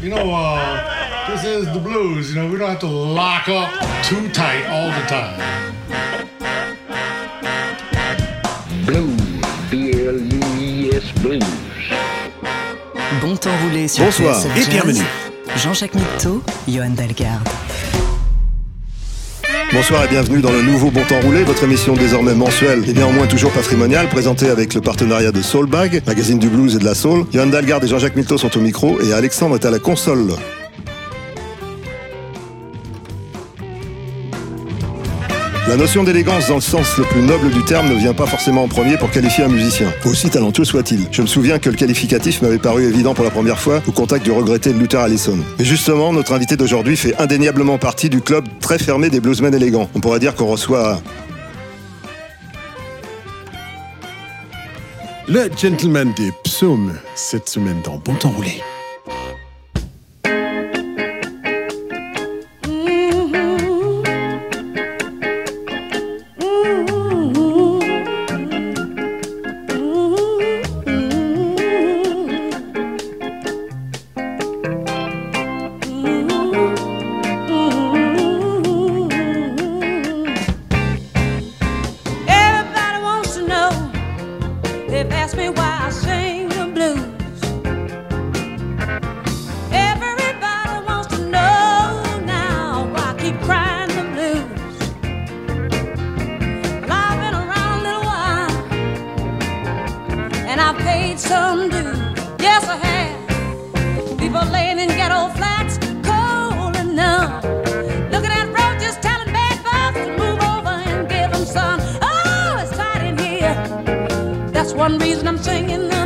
You know, uh, this is the blues. You know, we don't have to lock up too tight all the time. Blues, B-L-U-I-S Blues. Bon temps roulé sur Bonsoir et bienvenue. Jean-Jacques Mitteau, Johan Dalgarde. Bonsoir et bienvenue dans le nouveau Bon Temps Roulé, votre émission désormais mensuelle et néanmoins toujours patrimoniale, présentée avec le partenariat de Soulbag, magazine du blues et de la soul. Johan Dalgarde et Jean-Jacques Milteau sont au micro et Alexandre est à la console. La notion d'élégance dans le sens le plus noble du terme ne vient pas forcément en premier pour qualifier un musicien, aussi talentueux soit-il. Je me souviens que le qualificatif m'avait paru évident pour la première fois au contact du regretté Luther Allison. Mais justement, notre invité d'aujourd'hui fait indéniablement partie du club très fermé des bluesmen élégants. On pourrait dire qu'on reçoit Le gentleman des psaumes, cette semaine dans Bon Temps Roulé. One reason I'm singing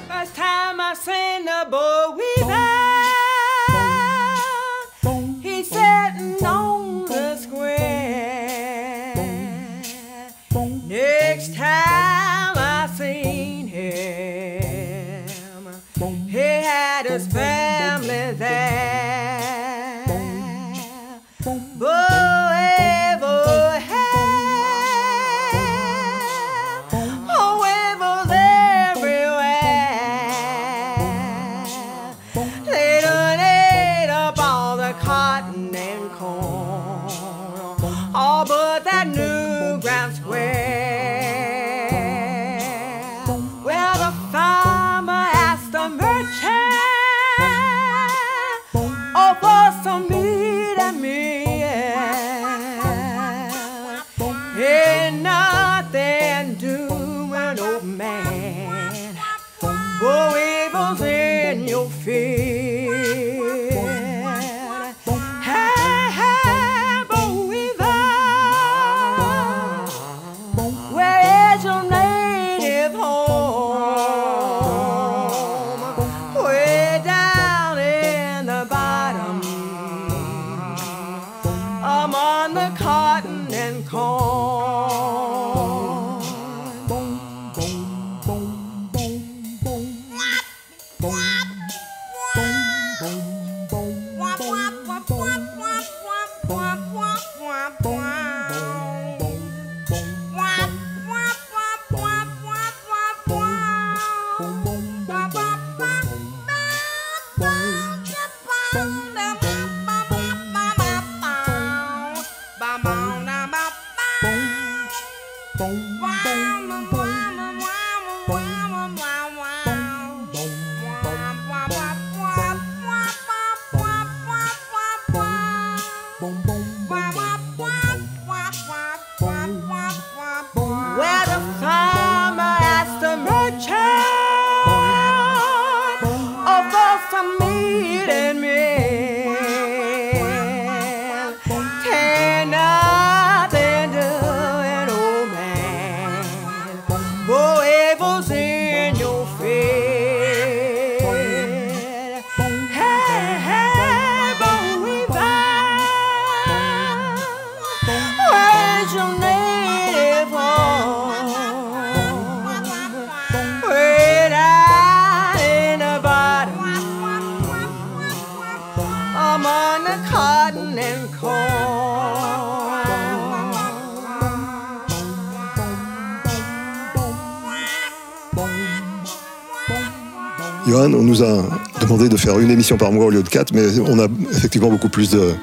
Johan, on nous a demandé de faire une émission par mois au lieu de quatre, mais on a effectivement beaucoup plus de-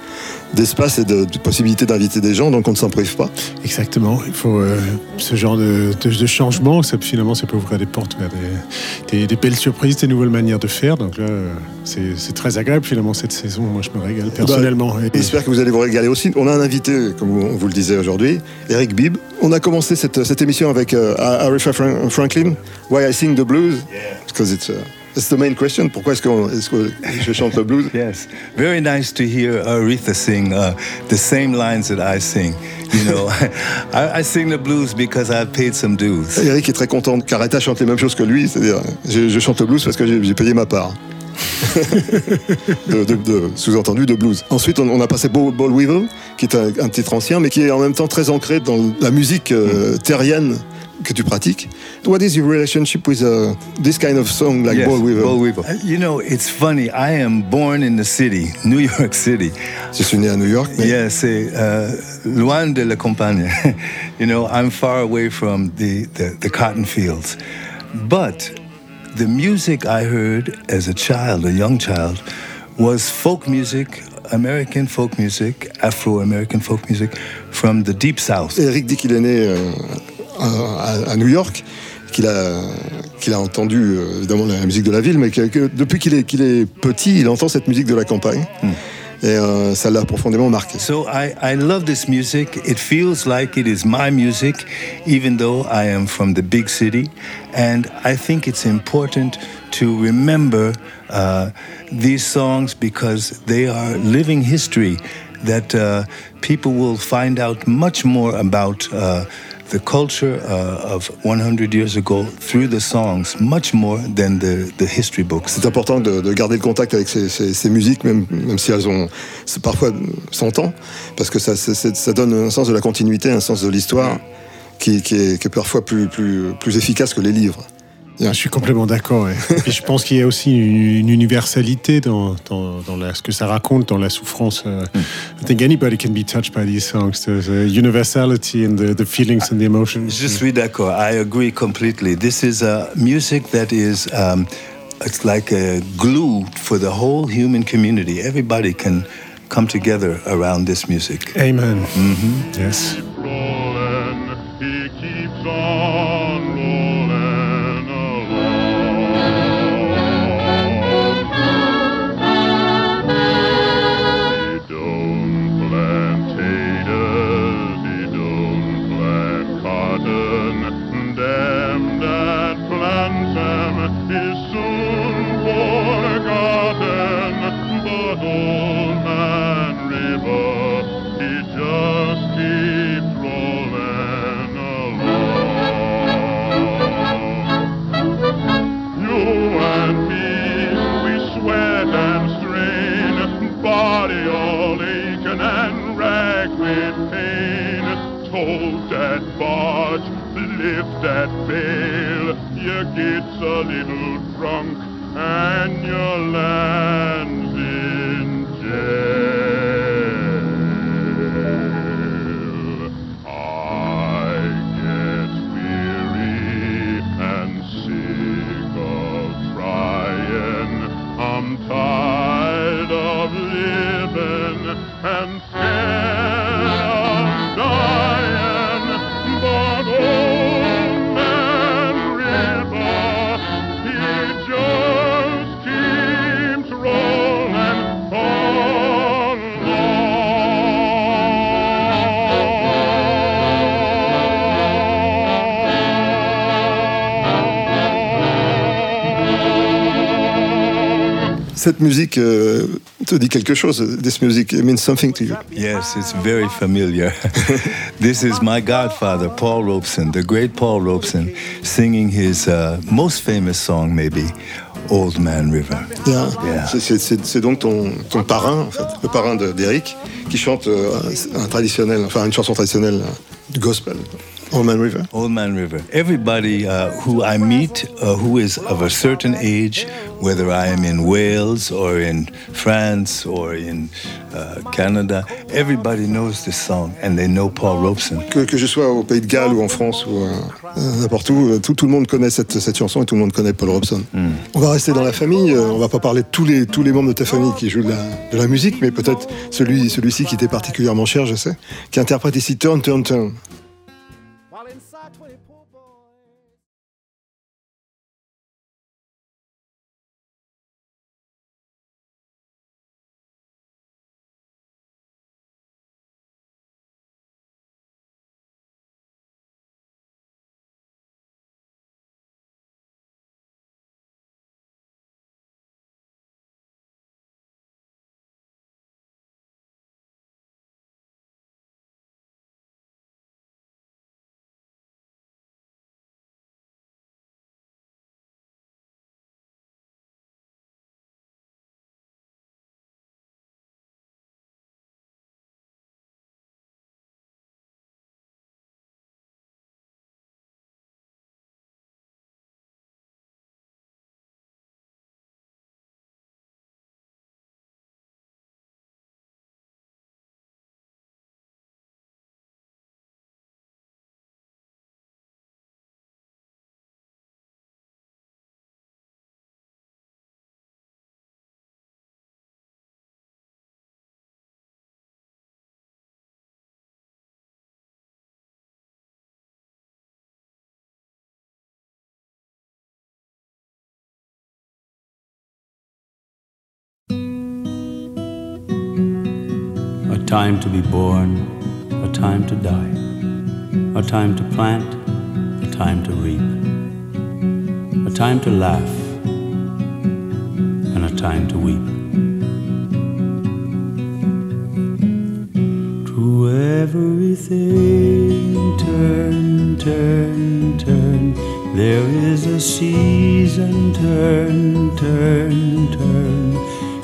d'espace et de, de possibilités d'inviter des gens, donc on ne s'en prive pas. Exactement. Il faut euh, ce genre de, de- de changement. Ça, finalement, ça peut ouvrir des portes vers des, des- des belles surprises, des nouvelles manières de faire. Donc là, euh, c'est c'est très agréable finalement cette saison. Moi, je me régale personnellement. Et- J'espère que vous allez vous régaler aussi. On a un invité, comme on vous le disait aujourd'hui, Eric Bibb. On a commencé cette, cette émission avec euh, Aretha Franklin, Why I Sing the Blues, because it's, uh, it's the main question. Pourquoi est-ce que je chante le blues? Yes, very nice to hear Aretha sing uh, the same lines that I sing. You know, I, I sing the blues because I've paid some dues. Eric est très content qu'Aretha chante les mêmes choses que lui, c'est-à-dire je, je chante le blues parce que j'ai j'ai payé ma part. de, de- de- sous-entendu de blues. Ensuite, on, on a passé Ball, Ball Weevil, qui est un, un titre ancien, mais qui est en même temps très ancré dans la musique euh, terrienne que tu pratiques. What is your relationship with uh, this kind of song like Yes, Ball Weevil Bo Weevil. Uh, You know, it's funny. I am born in the city, New York City. Je suis né à New York, mais Yes, c'est uh, loin de la campagne. you know, I'm far away from the, the, the cotton fields. But the music I heard as a child, a young child, was folk music, American folk music, Afro American folk music from the deep south. Eric dit qu'il est né euh, à, à New York, qu'il a, qu'il a entendu euh, évidemment la musique de la ville, mais que, que depuis qu'il est, qu'il est petit, il entend cette musique de la campagne. Et euh, ça l'a profondément marqué. So I, I love this music. It feels like it is my music, even though I am from the big city. And I think it's important to remember uh, these songs because they are living history that uh, people will find out much more about. Uh, the culture uh, of 100 years ago through the songs, much more than the, history books. C'est important de, de garder le contact avec ces, musiques, même, même si elles ont parfois 100 ans, parce que ça, ça donne un sens de la continuité, un sens de l'histoire qui, qui est, qui parfois plus efficace que les livres. Je suis complètement d'accord. ouais. Et je pense qu'il y a aussi une, universalité dans, dans, dans la- ce que ça raconte, dans la souffrance. euh. I think anybody can be touched by these songs. There's a universality in the, the feelings and the emotions. Je suis d'accord. I agree completely. This is a music that is, um, it's like a glue for the whole human community. Everybody can come together around this music. Amen. Yes. Gets a little drunk and your land's in jail. I get weary and sick of trying. I'm tired of living and scared Cette musique euh, te dit quelque chose. This music means something to you. Yes, it's very familiar. this is my godfather, Paul Robeson, the great Paul Robeson, singing his uh, most famous song, maybe, Old Man River. Yeah. Yeah. C'est- donc ton, ton parrain, en fait, le parrain de- d'Eric, qui chante euh, un traditionnel, enfin une chanson traditionnelle euh, du gospel. Old Man River? Old Man River. Everybody uh, who I meet uh, who is of a certain age, whether I am in Wales or in France or in uh, Canada, everybody knows this song and they know Paul Robeson. Que, que je sois au Pays de Galles ou en France ou euh, n'importe où, tout, tout le monde connaît cette, cette chanson et tout le monde connaît Paul Robson. On va rester dans la famille, euh, on va pas parler de tous les, tous les membres de ta famille qui jouent de la, de la musique, mais peut-être celui, celui-ci qui t'est particulièrement cher, je sais, qui interprète ici Turn, Turn, Turn. Time to be born, a time to die, a time to plant, a time to reap, a time to laugh, and a time to weep. To everything, turn, turn, turn. There is a season, turn, turn, turn,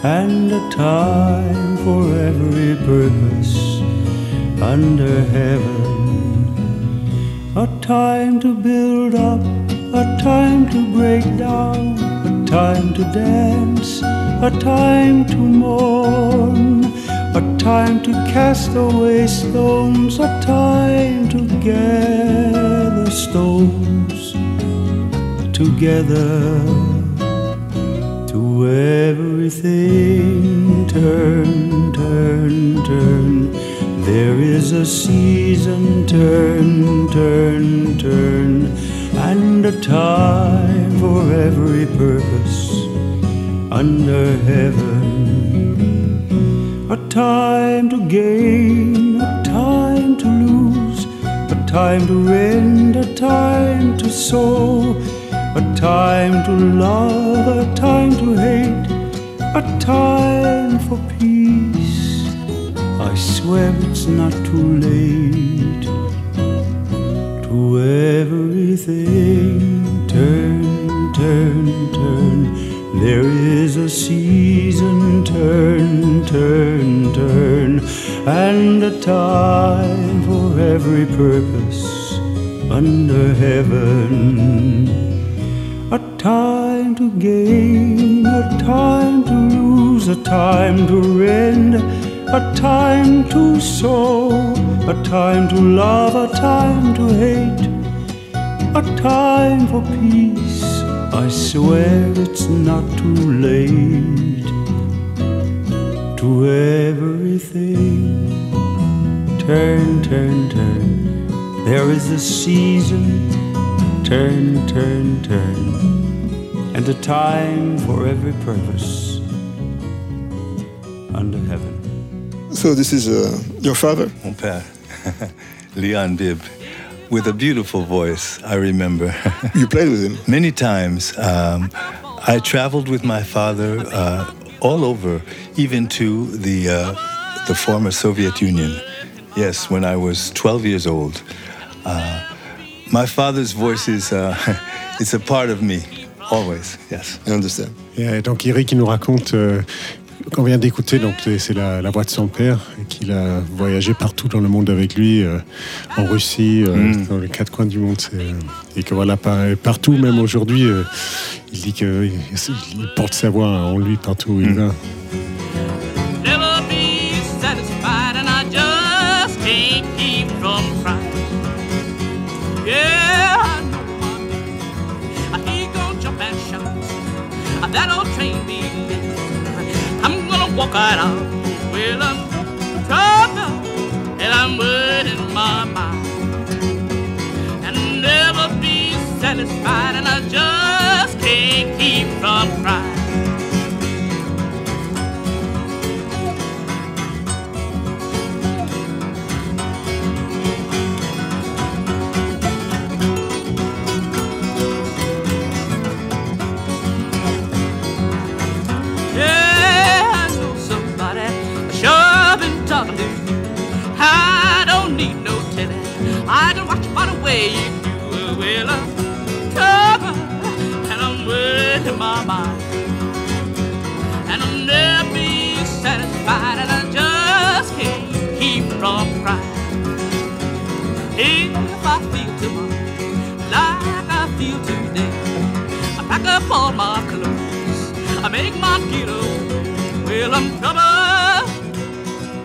and a time for every purpose under heaven. A time to build up, a time to break down, a time to dance, a time to mourn, a time to cast away stones, a time to gather stones together. To everything, turn, turn, turn. There is a season, turn, turn, turn, and a time for every purpose under heaven. A time to gain, a time to lose, a time to rend, a time to sow, a time to love, a time to hate, a time for peace. I swear it's not too late. To everything, turn, turn, turn. There is a season, turn, turn, turn, and a time for every purpose under heaven. Time to gain, a time to lose, a time to rend, a time to sow, a time to love, a time to hate, a time for peace. I swear it's not too late to everything. Turn, turn, turn. There is a season. Turn, turn, turn. And a time for every purpose under heaven. So this is uh, your father? Mon père, Leon Bibb, with a beautiful voice, I remember. You played with him? Many times. Um, I traveled with my father uh, all over, even to the, uh, the former Soviet Union. Yes, when I was 12 years old. Uh, my father's voice is uh, it's a part of me, always, yes. I understand. Et donc Eric il nous raconte euh, qu'on vient d'écouter, donc c'est la, la voix de son père, qu'il a voyagé partout dans le monde avec lui, euh, en Russie, euh, Mm. dans les quatre coins du monde, et que voilà, par- partout, même aujourd'hui, il dit qu'il il porte sa voix en lui partout où il Mm. va. Walk out. Well, I'm troubled, and I'm worried my mind. And never be satisfied, and I just can't keep from crying. Telling. I can watch by the way you I'm troubled and I'm in my mind. And I'll never be satisfied and I just can't keep from crying. If I feel tomorrow like I feel today, I pack up all my clothes. I make my away. Well, I'm troubled.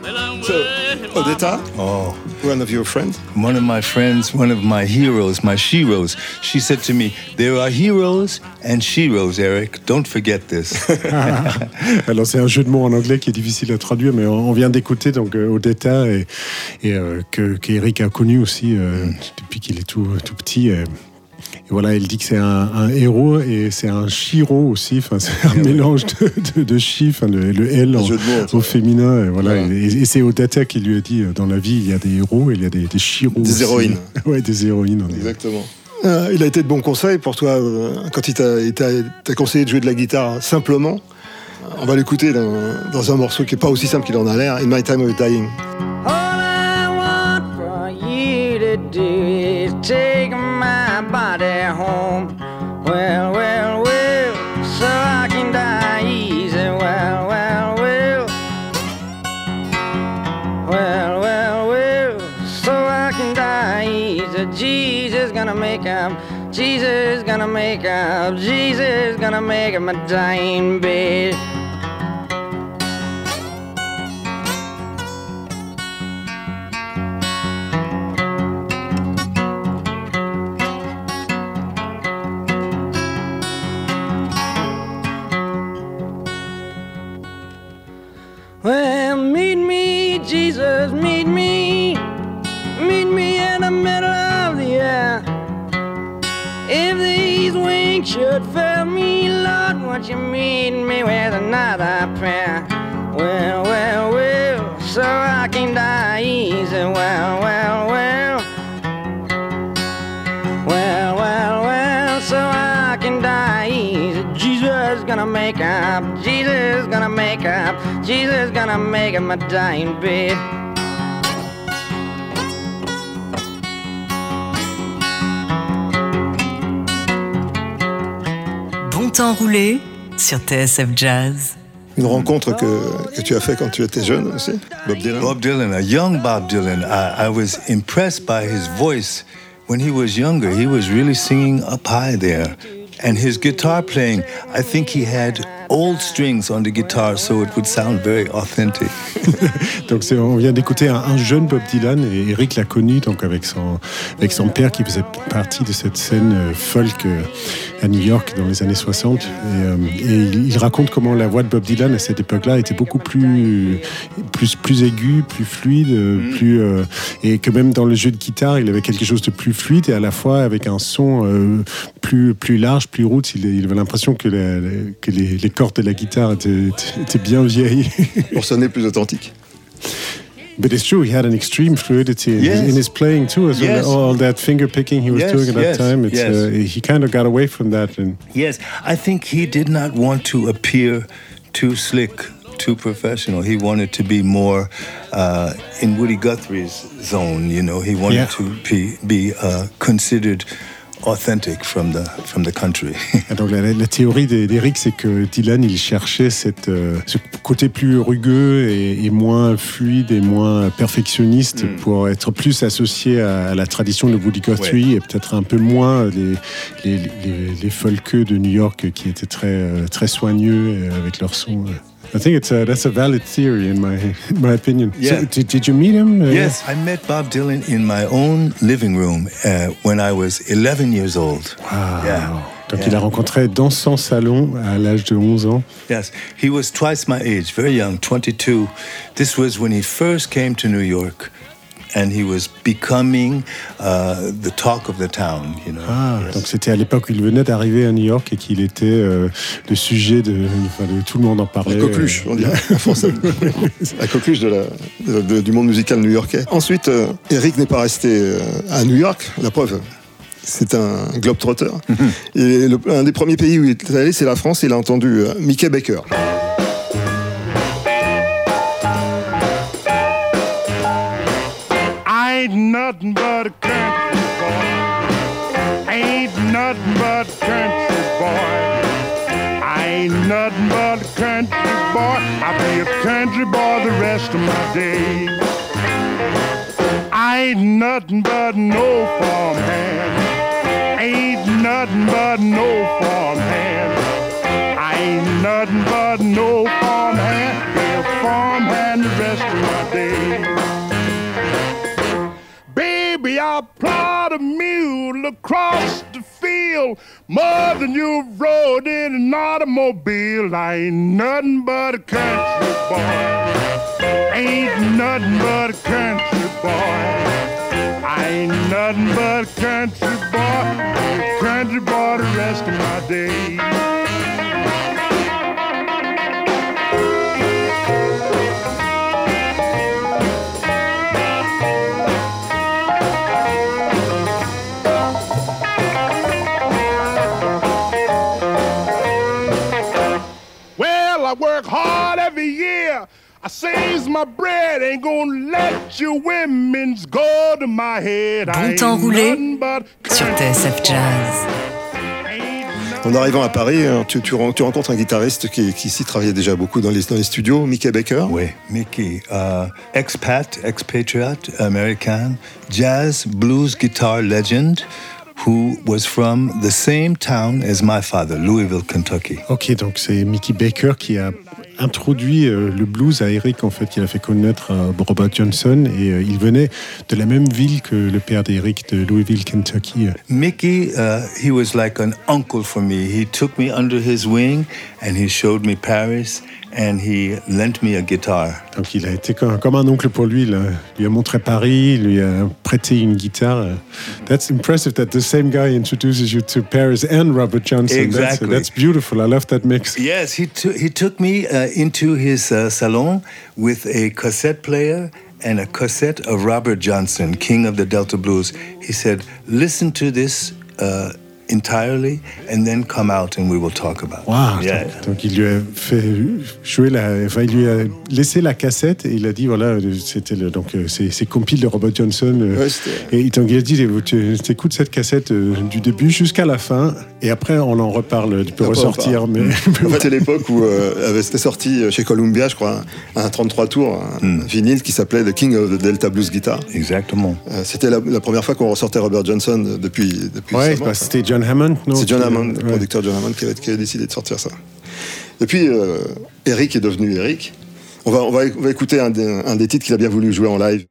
Well, I'm So, worried in my Odetta, Oh, one of your friends? one of my friends, one of my heroes, my sheroes, she said to me, There are heroes and sheroes, Eric. Don't forget this. Alors c'est un jeu de mots en anglais qui est difficile à traduire, mais on vient d'écouter donc euh, Odetta et, et euh, que qu'Eric a connu aussi euh, depuis qu'il est tout, tout petit. euh. Et voilà, il dit que c'est un, un héros et c'est un chiro aussi. Enfin, c'est un mélange de, de, de chi, enfin, le, le L en- au féminin. Et, voilà, et, et c'est Odetta qui lui a dit euh, dans la vie, il y a des héros et il y a des, des chiros. Des aussi. héroïnes. ouais, des héroïnes. Exactement. Euh, il a été de bons conseils pour toi euh, quand il t'a il t'a- t'a conseillé de jouer de la guitare simplement. On va l'écouter dans, dans un morceau qui est pas aussi simple qu'il en a l'air, In My Time of Dying. All I want for you to do is gonna make up. Jesus gonna make up. Jesus gonna make up my dying bed. Well, should fail me, Lord, won't you meet me with another prayer? Well, well, well, so I can die easy. Well, well, well. Well, well, well, so I can die easy. Jesus gonna make up, Jesus gonna make up, Jesus gonna make up my dying bed. Temps roulé sur TSF Jazz. Une rencontre que, que tu as fait quand tu étais jeune aussi, Bob Dylan. Bob Dylan, a young Bob Dylan. I, I was impressed by his voice. When he was younger, he was really singing up high there. And his guitar playing, I think he had old strings on the guitar so it would sound very authentic. Donc on vient d'écouter un, un jeune Bob Dylan et Eric l'a connu donc avec son, avec son père qui faisait partie de cette scène euh, folk euh, à New York dans les années 60 et, euh, et il, il raconte comment la voix de Bob Dylan à cette époque-là était beaucoup plus, plus, plus aiguë, plus fluide, euh, plus, et que même dans le jeu de guitare il avait quelque chose de plus fluide et à la fois avec un son plus, plus large, plus roots. Il, il avait l'impression que, la- la- que les, les cordes de la guitare étaient bien. Pour sonner plus authentique. But it's true, he had an extreme fluidity in, Yes. in his playing too, as Yes. well. All that finger picking he was Yes, doing at that time. It's, uh, he kind of got away from that. And Yes, I think he did not want to appear too slick, too professional. He wanted to be more uh, in Woody Guthrie's zone. You know, he wanted Yeah. to be, be uh, considered authentic from the from the country. Et donc la, la théorie d'E- d'Eric, c'est que Dylan, il cherchait cette, euh, ce côté plus rugueux et, et moins fluide et moins perfectionniste Mm. pour être plus associé à, à la tradition de Woody Guthrie et peut-être un peu moins les, les, les, les folkeux de New York qui étaient très, euh, très soigneux euh, avec leur son. I think it's a, that's a valid theory in my, in my opinion. Yeah. So, did, did you meet him? Uh, yes, I met Bob Dylan in my own living room uh, when I was 11 years old. Wow. Yeah. Donc Yeah. il a rencontré dans son salon à l'âge de 11 ans. Yes, he was twice my age, very young, 22. This was when he first came to New York, and he was becoming uh, the talk of the town. You know. Ah, Yes. donc c'était à l'époque où il venait d'arriver à New York et qu'il était euh, le sujet de, enfin, de- Tout le monde en parlait. La coqueluche, on dirait. La coqueluche de la, de- de- du monde musical new-yorkais. Ensuite, euh, Eric n'est pas resté euh, à New York, la preuve. C'est un globe-trotter. Et le- un des premiers pays où il est allé, c'est la France. Il a entendu Mickey Baker. Ain't nothing but a country boy. Ain't nothing but a country boy. I ain't nothing but a country boy. I'll be a country boy the rest of my days. I ain't nothing but no farmhand. Ain't nothing but no farmhand. I ain't nothing but no farmhand. Be a farmhand the rest of my days. I'll plod a mule across the field more than you rode in an automobile. I ain't nothing but a country boy. Ain't nothing but a country boy. I ain't nothing but a country boy. Country boy the rest of my days. Hard every year. I saves my bread. Ain't gonna let you women's go to my head. I Bon temps roulé sur TSF Jazz. En arrivant à Paris, hein, tu, tu ren- tu rencontres un guitariste qui, qui ici travaillait déjà beaucoup dans les, dans les studios, Mickey Baker? Oui, Mickey, uh, expat, expatriate, American, jazz, blues guitar legend, who was from the same town as my father, Louisville, Kentucky. Ok, donc c'est Mickey Baker qui a introduit euh, le blues à Eric, en fait, qui l'a fait connaître Robert Johnson. Et euh, il venait de la même ville que le père d'Eric, de Louisville, Kentucky. Mickey, uh, he was like an uncle for me. He took me under his wing and he showed me Paris and he lent me a guitar. Donc il a été comme, un oncle pour lui. Il lui a montré Paris, il lui a prêté une guitare. That's impressive that the same guy introduces you to Paris and Robert Johnson. That's- Exactly. That's, beautiful. I love that mix. Yes, he, took he took me uh, into his uh, salon with a cassette player and a cassette of Robert Johnson, King of the Delta Blues. He said, Listen to this uh, entirely and then come out and we will talk about it. Wow. Yeah. Donc, donc il lui a fait jouer la, enfin il lui a laissé la cassette et il a dit voilà c'était donc euh, c'est compile de Robert Johnson euh, Ouais, et donc il a dit tu écoutes cette cassette euh, du début jusqu'à la fin et après on en reparle tu peux Après, on ressortir mais En fait, c'est l'époque où euh, c'était sorti chez Columbia, je crois, un, un 33 tours, un Hmm. vinyle qui s'appelait The King of the Delta Blues Guitar. Exactement. Euh, c'était la, la première fois qu'on ressortait Robert Johnson depuis, depuis ouais bah, c'était John John Hammond, non C'est John Hammond, le producteur John Hammond, qui a, qui a décidé de sortir ça. Et puis, euh, Eric est devenu Eric. On va, on va, écouter un des titres qu'il a bien voulu jouer en live.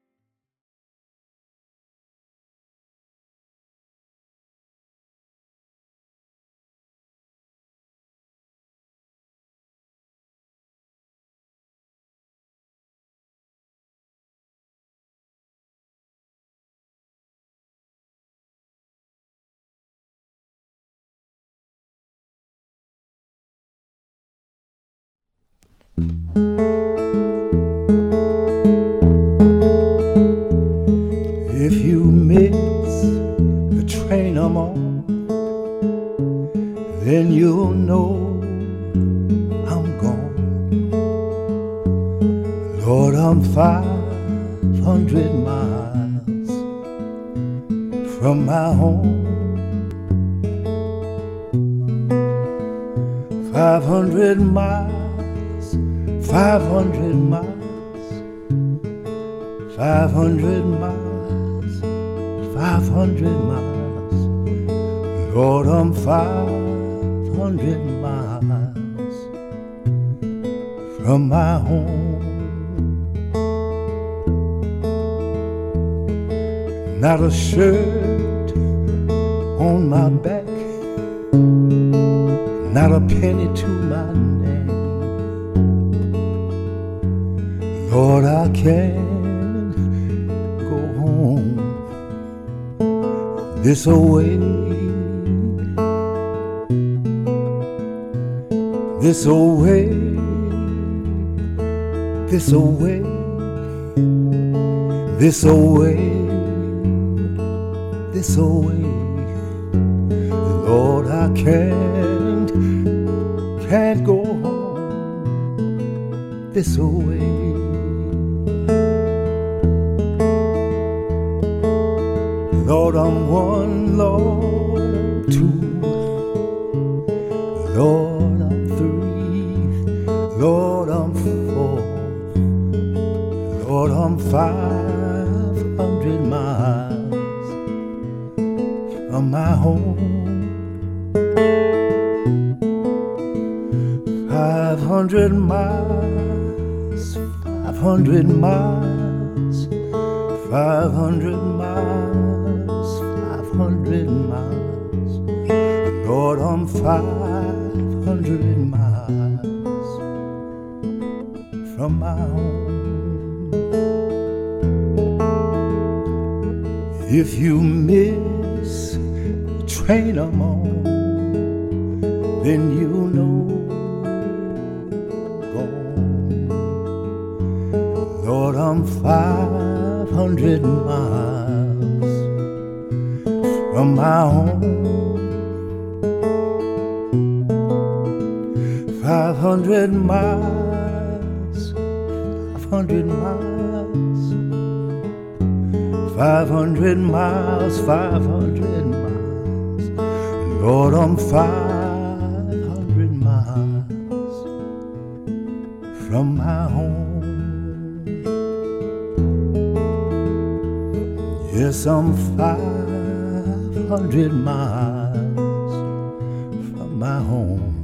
Shirt on my back, not a penny to my name. Lord, I can't go home this away, this away, this away, this away, this away. Lord, I can't, can't go home this away. Lord, I'm one, Lord, 500 miles, 500 miles, 500 miles, 500 miles. Lord, I'm 500 miles from my home. If you miss the train I'm on, 500 miles. Lord, I'm 500 miles from my home. Yes, I'm 500 miles from my home.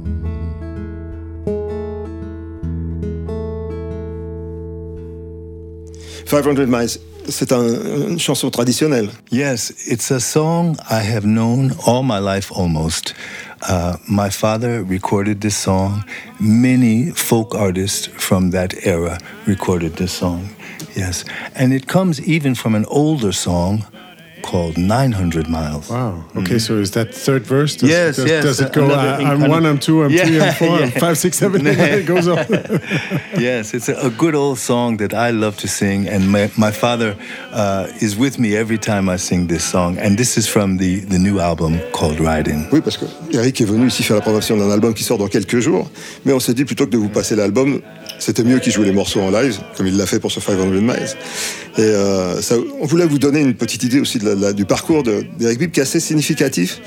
« 500 Miles, c'est un- une chanson traditionnelle. Yes, it's a song I have known all my life almost. Uh, my father recorded this song. Many folk artists from that era recorded this song. Yes. And it comes even from an older song called 900 Miles. Wow. Okay, so is that third verse? Does, Yes, does, yes, Does it go? another I, I'm one, I'm two, I'm three, Yeah, I'm four, I'm yeah. five, six, seven, eight. It goes on. yes, it's a, a good old song that I love to sing, and my, my father uh, is with me every time I sing this song. And this is from the, the new album called Riding. Oui, parce que Eric est venu ici faire la promotion d'un album qui sort dans quelques jours, mais on s'est dit plutôt que de vous passer l'album, c'était mieux qu'il joue les morceaux en live, comme il l'a fait pour ce 500 Miles. Et euh, ça, on voulait vous donner une petite idée aussi de la- du parcours de- d'Eric Bibb qui est assez significatif.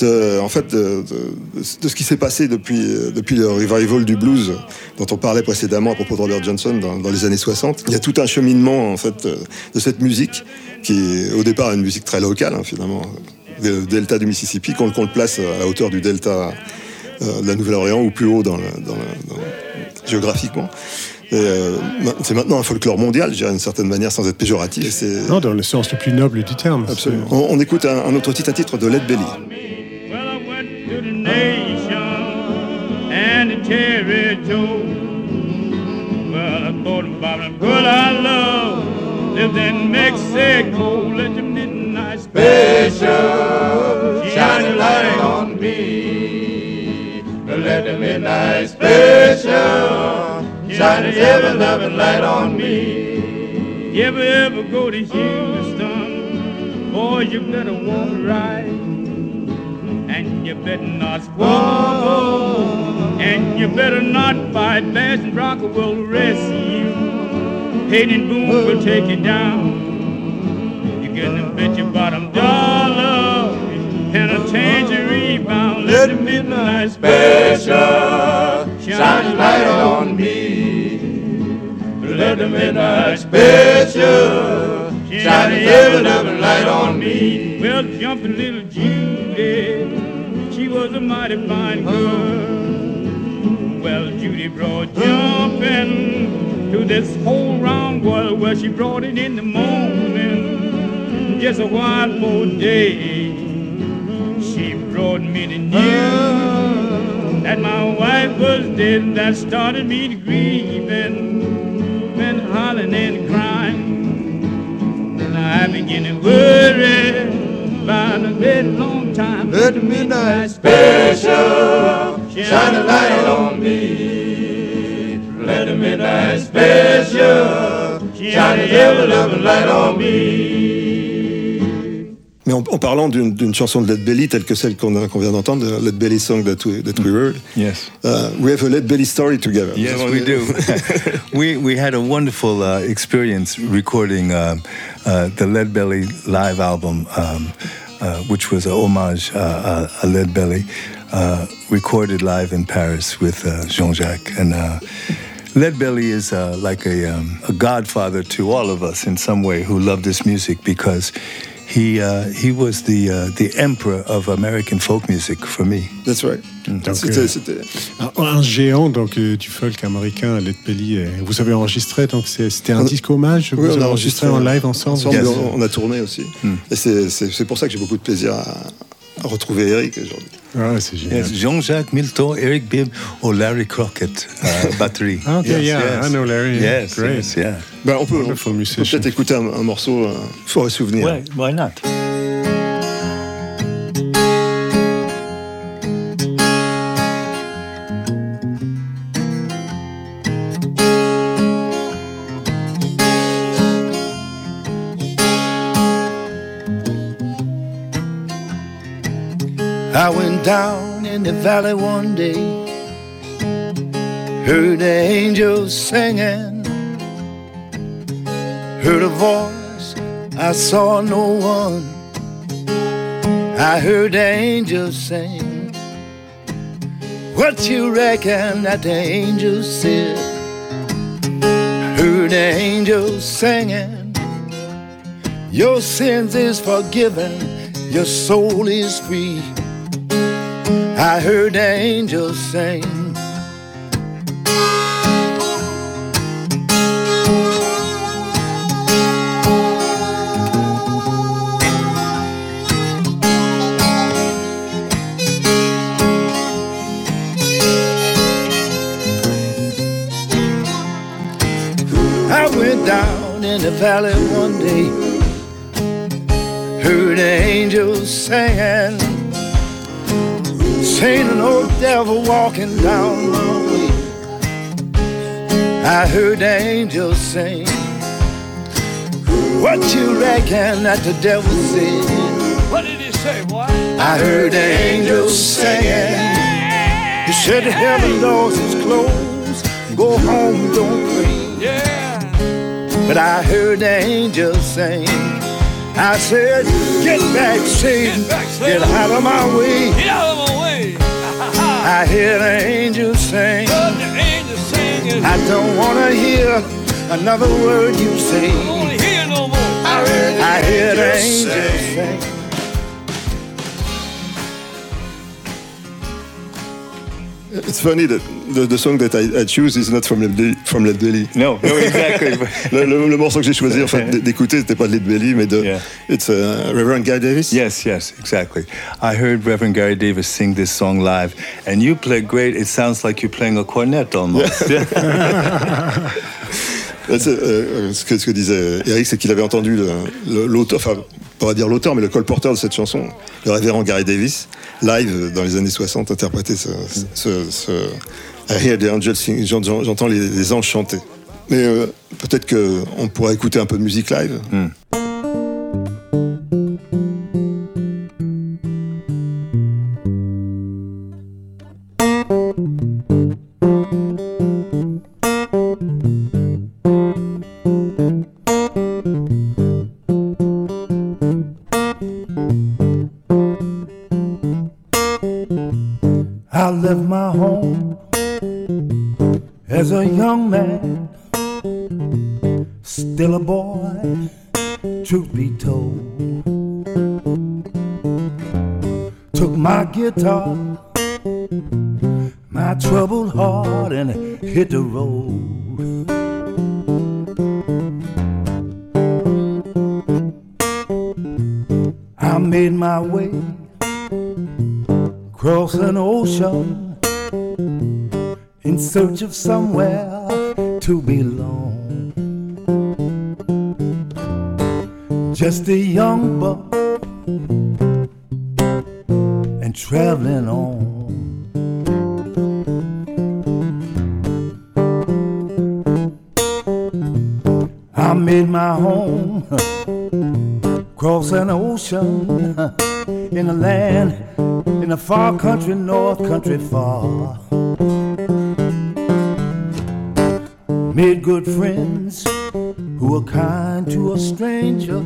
De, en fait, de, de- de ce qui s'est passé depuis, euh, depuis le revival du blues dont on parlait précédemment à propos de Robert Johnson dans, les années 60. Il y a tout un cheminement en fait euh, de cette musique qui au départ une musique très locale hein, finalement le delta du Mississippi, qu'on le place à la hauteur du delta euh, de la Nouvelle-Orléans ou plus haut dans- géographiquement. Euh, c'est maintenant un folklore mondial, je dirais d'une certaine manière, sans être péjoratif. Non, dans le sens le plus noble du terme. Absolument. On, on écoute un, un autre titre, un titre de Led Belly. Well, I went to the nation and the territory. Well, I thought about a girl I love lived in Mexico. Let the midnight special shine a light on me. Let the midnight special shine a ever loving light on me. You ever ever go to Houston? Boy, you better walk right. And you better not squabble. And you better not fight. Bass and Bronco will arrest you. Hayden Boone will take you down. You're gonna bet your bottom dollar. Penitentiary bound. Let the midnight special shine a light on me. Let the midnight special shine a ever loving light on me. Well, jumping little Judy, she was a mighty fine girl. Well, Judy brought jumping to this whole round world where she brought it in the morning, just a while for day. She brought me the news that my wife was dead. That started me to grieving, hollering and crying. Now I begin to worry about a very long time. Let the midnight special shine a light on me. Let the midnight special shine a ever loving light on me. Mais en, en parlant d'une chanson de Led Belly telle que celle qu'on qu'on vient d'entendre, de Led Belly Song That We, that we Heard, Yes. uh, we have a Led Belly story together. Yes, we do. we we had a wonderful uh, experience recording um, uh, the Lead Belly live album, um, uh, which was a homage uh, uh, a Lead Belly, uh, recorded live in Paris with uh, Jean-Jacques and. Uh, Lead Belly is uh, like a, um, a godfather to all of us in some way who love this music because he uh, he was the uh, the emperor of American folk music for me. That's right. Donc, C'était- euh, c'était- un, un géant donc euh, du folk américain, Led Belly. euh, Vous avez enregistré donc c'était un On- disque hommage. Oui, vous on avez a enregistré enregistré en live ensemble? ensemble, Yes. on, a tourné aussi. Et c'est- c'est c'est pour ça que j'ai beaucoup de plaisir à, à retrouver Eric aujourd'hui. Ah, c'est génial. Yes, Jean-Jacques Milton, Eric Bibb, or Larry Crockett, uh, battery. Ah, okay, yeah, I know Larry. Yes, Great. yes, yeah. Ben, on peut, peut peut-être écouter un, un morceau euh, fort et souvenir. Why, why not? Valley one day, heard the angels singing, heard a voice, I saw no one. I heard the angels sing. What you reckon that the angels said? Heard the angels singing. Your sins is forgiven, your soul is free. I heard angels sing. I went down in the valley one day, heard angels singing. Seen an old devil walking down my way. I heard the angels sing. What you reckon that the devil said? What did he say, boy? I heard the angels singing. He said the heaven doors is closed. Go home, don't pray. Yeah. But I heard the angels sing. I said, get back, Satan. Get back, Satan. Get out of my way. Get I hear the angels sing. The angels sing I don't wanna hear another word you say. I don't wanna hear no more. I hear the, I hear the angels, angels sing. sing. It's funny that the, the song that I, I choose is not from Led Belly. From Led Belly. No, no, exactly. le, le- le morceau que j'ai choisi en fait, d'écouter, c'était pas de Led Belly, mais de it's uh, Reverend Guy Davis. Yes, yes, exactly. I heard Reverend Gary Davis sing this song live, and you play great. It sounds like you're playing a cornet almost. C'est, euh, ce, que, ce que disait Eric, c'est qu'il avait entendu l'auteur, enfin, on va dire l'auteur, mais le colporteur de cette chanson, le révérend Gary Davis, live dans les années 60, interpréter ce. ce, et des j'entends les, anges chanter. Mais euh, peut-être qu'on pourra écouter un peu de musique live. Hmm. Of somewhere to belong. Just a young buck and traveling on. I made my home across an ocean in a land in a far country, north country far. Made good friends who were kind to a stranger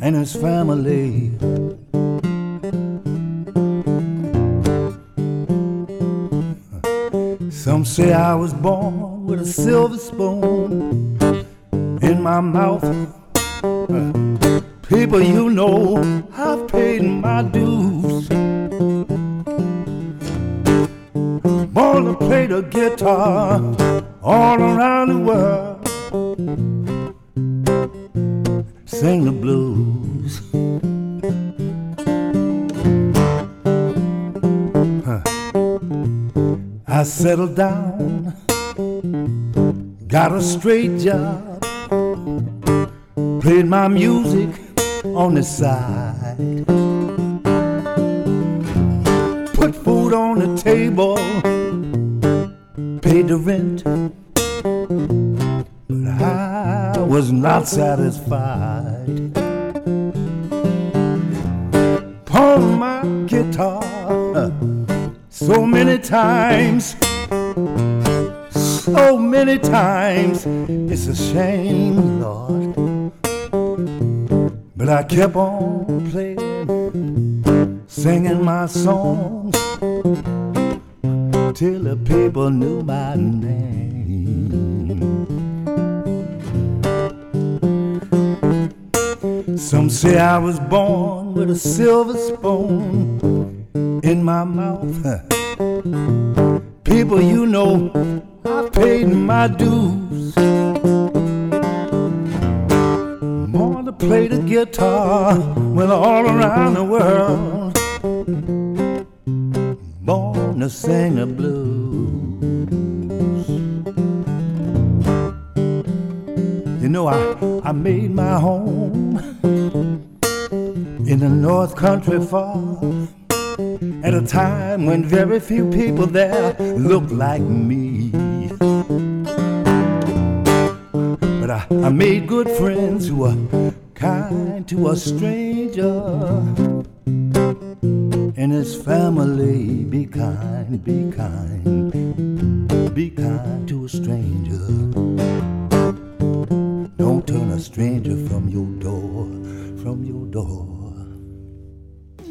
and his family. Some say I was born with a silver spoon Born to play the guitar all around the world. Sing the blues. Huh. I settled down, got a straight job, played my music on the side. Put food on the table, I was not satisfied. Pawned my guitar so many times, so many times. It's a shame, Lord. But I kept on playing, singing my songs till the people knew my name. Some say I was born with a silver spoon in my mouth. People, you know, I paid my dues. Born to play the guitar, went all around the world. Born to sing the blues. You know, I, I made my home in the North Country far at a time when very few people there looked like me. But I, I made good friends who were kind to a stranger. And his family, be kind, be kind, be kind to a stranger. Don't turn a stranger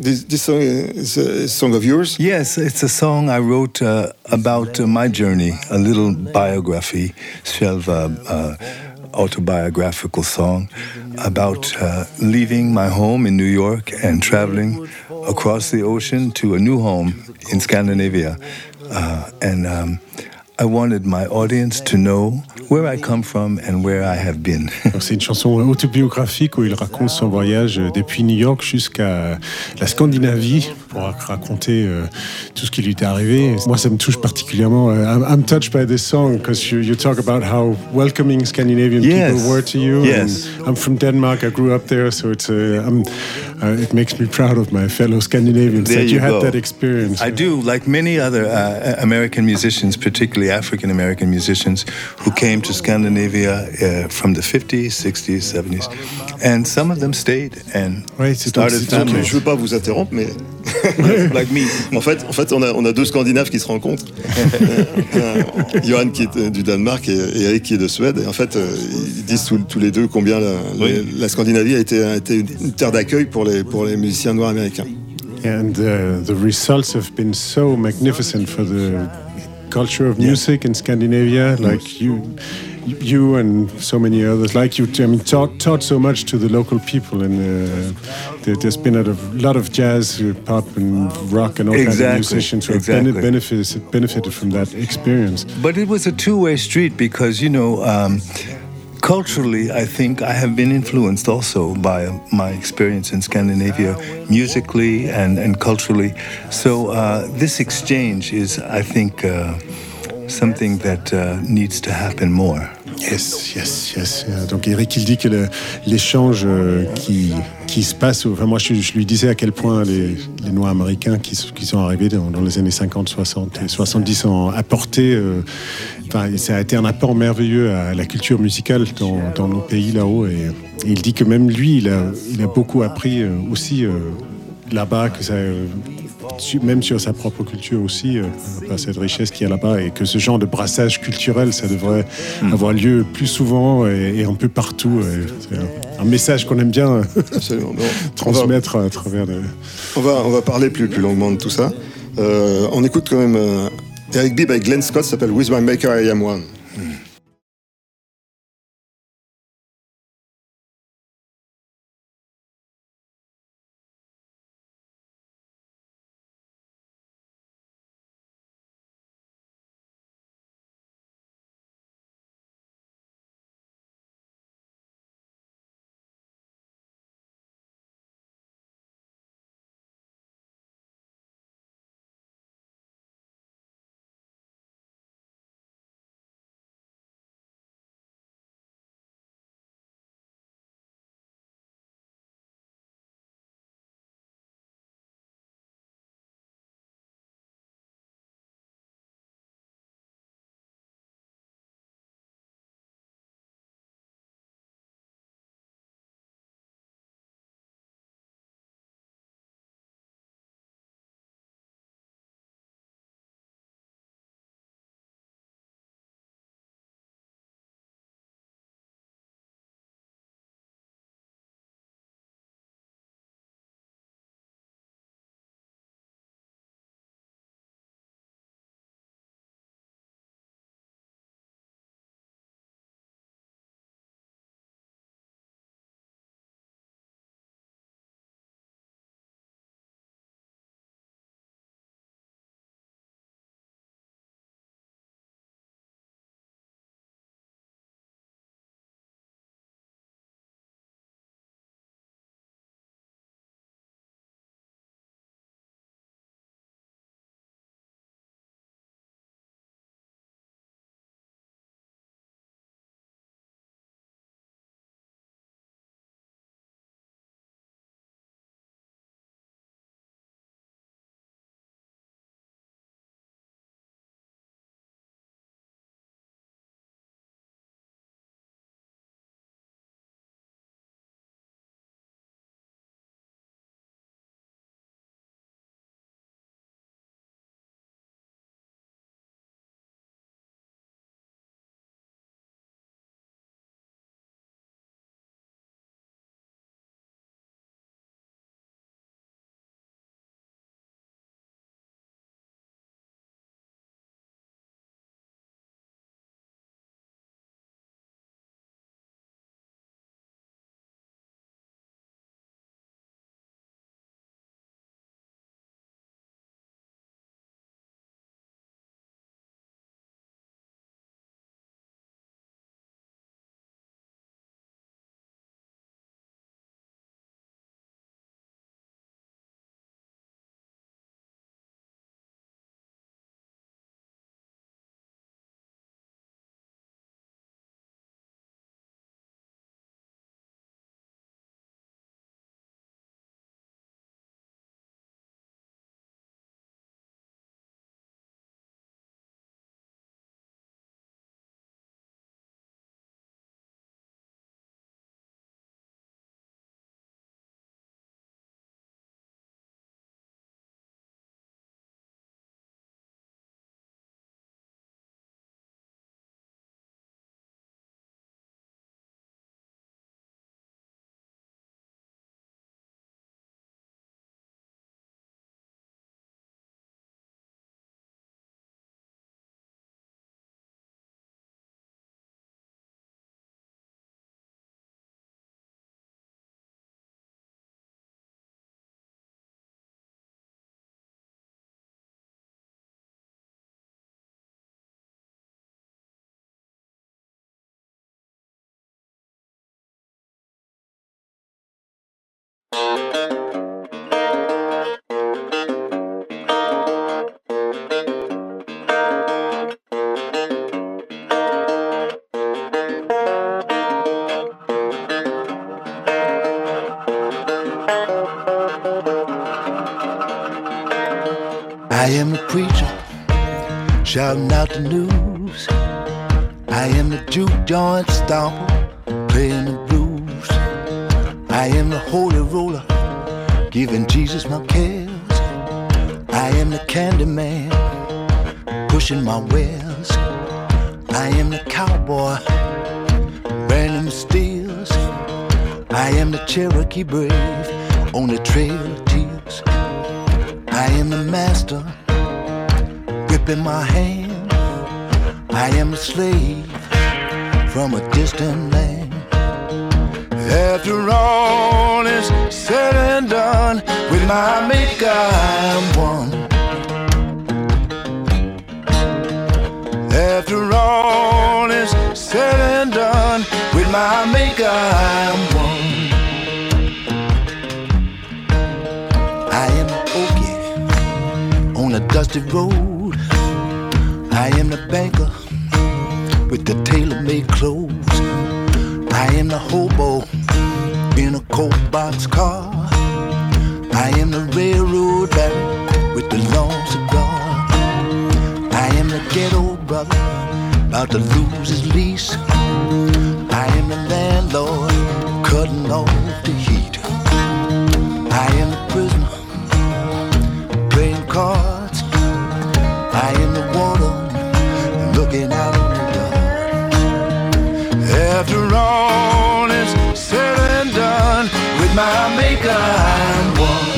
This, this song is a song of yours? Yes, it's a song I wrote uh, about uh, my journey, a little biography, själva uh, autobiographical song about uh, leaving my home in New York and traveling across the ocean to a new home in Scandinavia. Uh, and um, I wanted my audience to know where I come from and where I have been. C'est une chanson autobiographique où il raconte son voyage depuis New York jusqu'à la Scandinavie pour raconter euh, tout ce qui lui était arrivé. Moi, ça me touche particulièrement. Uh, I'm, I'm touched by this song because you, you talk about how welcoming Scandinavian Yes. people were to you. Yes. And I'm from Denmark. I grew up there, so it's uh, I'm, uh, it makes me proud of my fellow Scandinavians There that you, you had that experience. I do, like many other uh, American musicians, particularly African American musicians, who came to Scandinavia uh, from the 50s, 60s, 70s, and some of them stayed and started families. Je veux pas vous interrompre, mais like me. En fait, en fait, on a, on a deux Scandinaves qui se rencontrent. Euh, Johan qui est du Danemark et, et Eric qui est de Suède. Et en fait, euh, ils disent tous, tous les deux combien la, Oui. la Scandinavie a été, a été une terre d'accueil pour les, pour les musiciens noirs américains. And uh, the results have been so magnificent for the culture of music in Scandinavia. Like you, you and so many others, like you, I mean, taught, taught so much to the local people. And uh, there, there's been a lot of jazz, uh, pop, and rock, and all kinds of musicians who have exactly. bene- benefited, benefited from that experience. But it was a two-way street because you know, um, culturally, I think I have been influenced also by my experience in Scandinavia, musically and and culturally. So uh, this exchange is, I think, uh, something that uh, needs to happen more. Yes, yes, yes. Donc Eric, il dit que l'échange euh, qui, qui se passe, enfin moi je, lui disais à quel point les, Noirs américains qui, qui sont arrivés dans, les années 50, 60 et 70 ont apporté, euh, enfin ça a été un apport merveilleux à la culture musicale dans, nos pays là-haut. Et, il dit que même lui, il a, beaucoup appris euh, aussi là-bas, que ça, même sur sa propre culture aussi, euh, cette richesse qu'il y a là-bas, et que ce genre de brassage culturel, ça devrait Hmm. avoir lieu plus souvent et, et un peu partout. C'est un, un message qu'on aime bien transmettre à travers le... On va, on va parler plus, plus longuement de tout ça. Euh, on écoute quand même euh, Eric Bibb avec Glenn Scott, s'appelle With My Maker I Am One. I am the preacher shouting out the news. I am the juke joint stomper playing the blues. I am the holy roller giving Jesus my cares. I am the candy man pushing my wares. I am the cowboy burning the steels. I am the Cherokee brave on the trail. I am the master gripping my hand. I am a slave from a distant land. After all is said and done, with my maker I'm one. After all is said and done, with my maker I'm one. Dusty road. I am the banker with the tailor-made clothes. I am the hobo in a cold box car. I am the railroad baron with the long cigar. I am the ghetto brother about to lose his lease. My maker I'm one.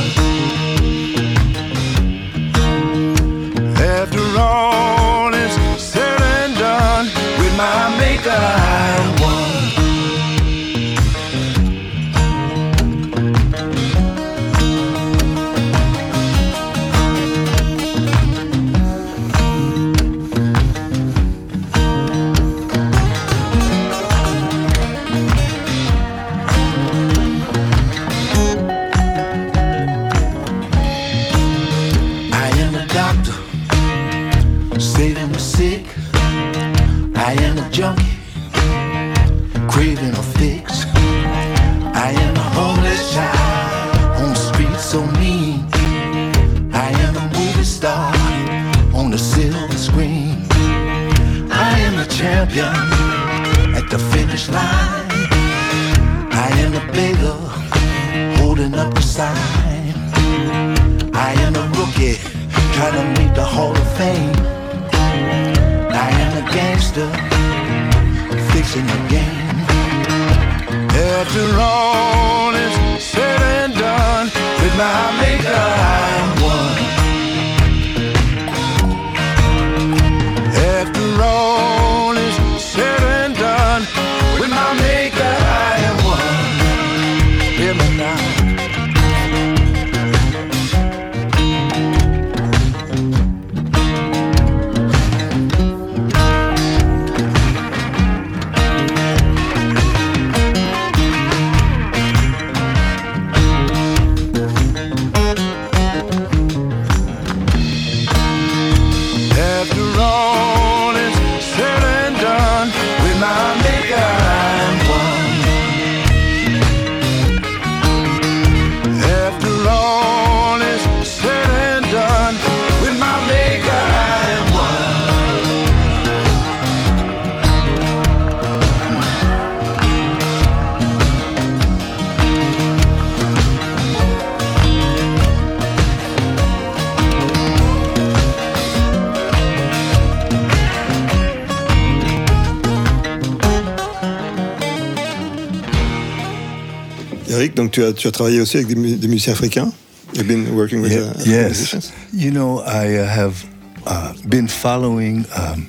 Eric, donc tu as, tu as travaillé aussi avec des, mu- des musiciens africains You've been working with Ye- uh, yes. musicians You know, I uh, have uh, been following um,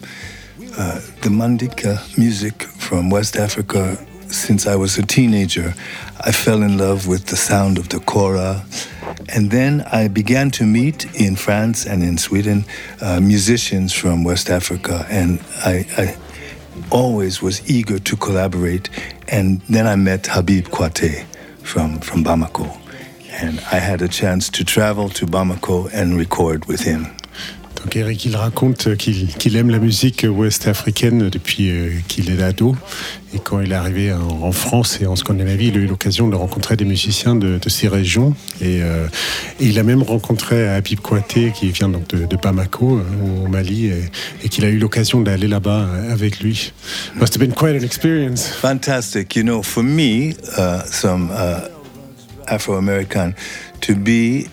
uh, the Mandinka music from West Africa since I was a teenager. I fell in love with the sound of the kora. And then I began to meet in France and in Sweden uh, musicians from West Africa. And I, I always was eager to collaborate. And then I met Habib Koité from, from Bamako. And I had a chance to travel to Bamako and record with him. Donc Eric, il raconte qu'il aime la musique ouest-africaine depuis euh, qu'il est ado. Et quand il est arrivé en, France et en Scandinavie, il a eu l'occasion de rencontrer des musiciens de, ces régions. Et, euh, et il a même rencontré Habib Kouaté, qui vient donc de, Bamako, euh, au Mali, et, qu'il a eu l'occasion d'aller là-bas avec lui. Must have been quite an experience. Fantastic. You know, for me, uh, some uh, Afro American, to be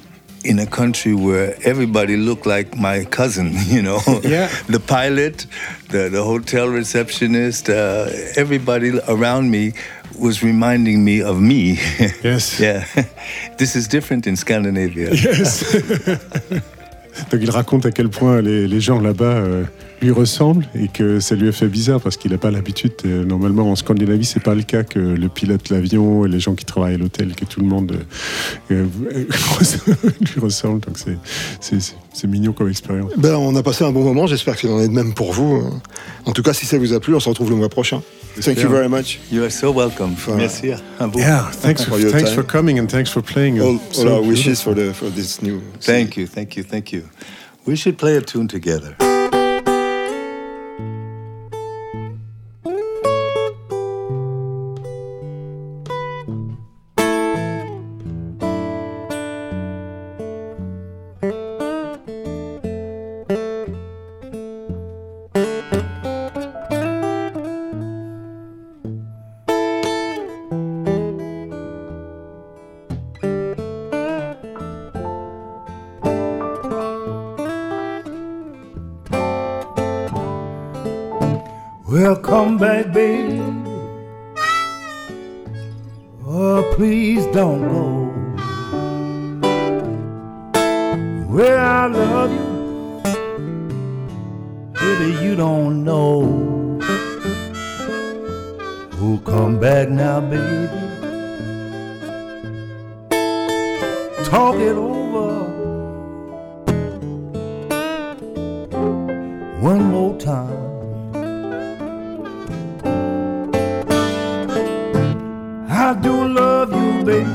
in a country where everybody looked like my cousin, you know, Yeah. the pilot, the, the hotel receptionist, uh, everybody around me was reminding me of me. Yes. yeah. this is different in Scandinavia. Yes. Donc il raconte à quel point les, gens là-bas euh, lui ressemblent et que ça lui a fait bizarre parce qu'il n'a pas l'habitude. euh, normalement en Scandinavie, c'est pas le cas que le pilote l'avion et les gens qui travaillent à l'hôtel, que tout le monde euh, lui ressemble. Donc c'est- c'est c'est- c'est mignon comme expérience. Ben, on a passé un bon moment, j'espère qu'il en est de même pour vous. En tout cas, si ça vous a plu, on se retrouve le mois prochain. Thank you very much. You are so welcome. Merci à vous. Yeah, thanks for, For your thanks time. for coming and thanks for playing. All, So all our beautiful. wishes for, the, for this new. Thank you, thank you, thank you. We should play a tune together. I do love you, baby.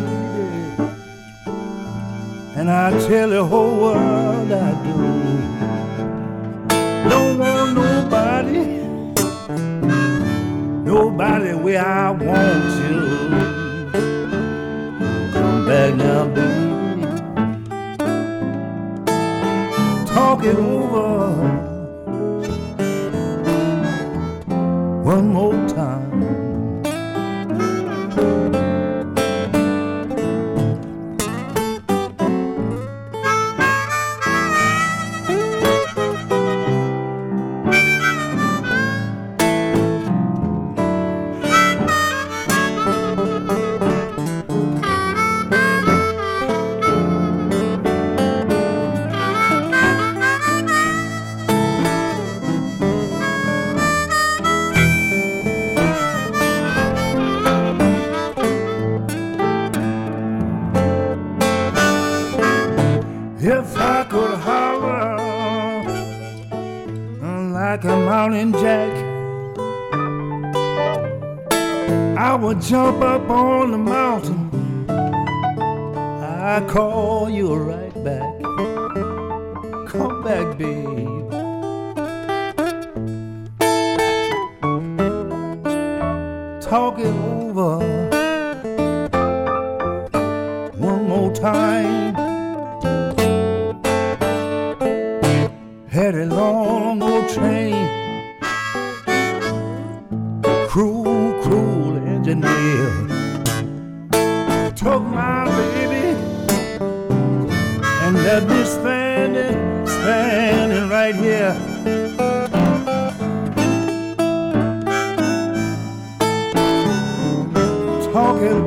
And I tell the whole world I do. Don't want nobody, nobody where I want you. Come back now, baby. Talk it over took my baby and left me standing, standing right here. Talking